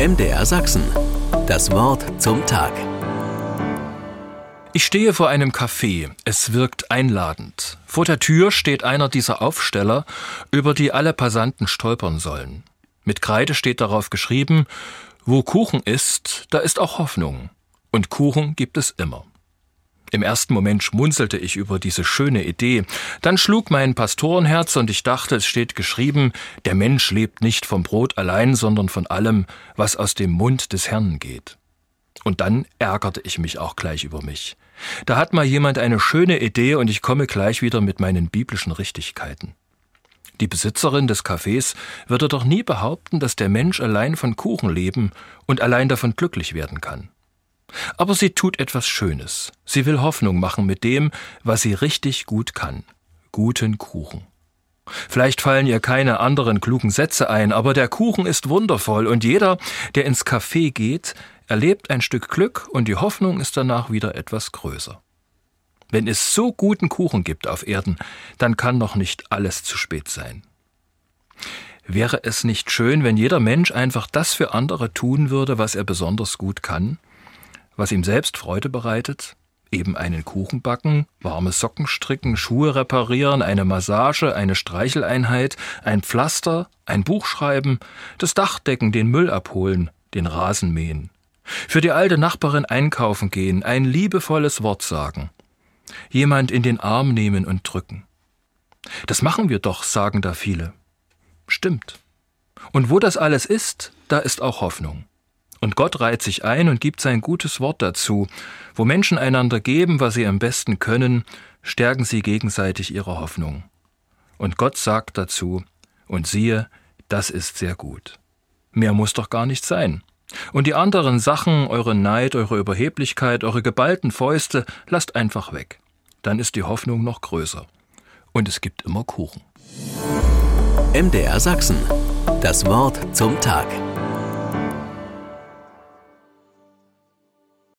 MDR Sachsen. Das Wort zum Tag. Ich stehe vor einem Café. Es wirkt einladend. Vor der Tür steht einer dieser Aufsteller, über die alle Passanten stolpern sollen. Mit Kreide steht darauf geschrieben, wo Kuchen ist, da ist auch Hoffnung. Und Kuchen gibt es immer. Im ersten Moment schmunzelte ich über diese schöne Idee. Dann schlug mein Pastorenherz und ich dachte, es steht geschrieben, der Mensch lebt nicht vom Brot allein, sondern von allem, was aus dem Mund des Herrn geht. Und dann ärgerte ich mich auch gleich über mich. Da hat mal jemand eine schöne Idee und ich komme gleich wieder mit meinen biblischen Richtigkeiten. Die Besitzerin des Cafés würde doch nie behaupten, dass der Mensch allein von Kuchen leben und allein davon glücklich werden kann. Aber sie tut etwas Schönes. Sie will Hoffnung machen mit dem, was sie richtig gut kann. Guten Kuchen. Vielleicht fallen ihr keine anderen klugen Sätze ein, aber der Kuchen ist wundervoll und jeder, der ins Café geht, erlebt ein Stück Glück und die Hoffnung ist danach wieder etwas größer. Wenn es so guten Kuchen gibt auf Erden, dann kann noch nicht alles zu spät sein. Wäre es nicht schön, wenn jeder Mensch einfach das für andere tun würde, was er besonders gut kann? Was ihm selbst Freude bereitet, eben einen Kuchen backen, warme Socken stricken, Schuhe reparieren, eine Massage, eine Streicheleinheit, ein Pflaster, ein Buch schreiben, das Dach decken, den Müll abholen, den Rasen mähen. Für die alte Nachbarin einkaufen gehen, ein liebevolles Wort sagen. Jemand in den Arm nehmen und drücken. Das machen wir doch, sagen da viele. Stimmt. Und wo das alles ist, da ist auch Hoffnung. Und Gott reiht sich ein und gibt sein gutes Wort dazu. Wo Menschen einander geben, was sie am besten können, stärken sie gegenseitig ihre Hoffnung. Und Gott sagt dazu, und siehe, das ist sehr gut. Mehr muss doch gar nicht sein. Und die anderen Sachen, eure Neid, eure Überheblichkeit, eure geballten Fäuste, lasst einfach weg. Dann ist die Hoffnung noch größer. Und es gibt immer Kuchen. MDR Sachsen. Das Wort zum Tag.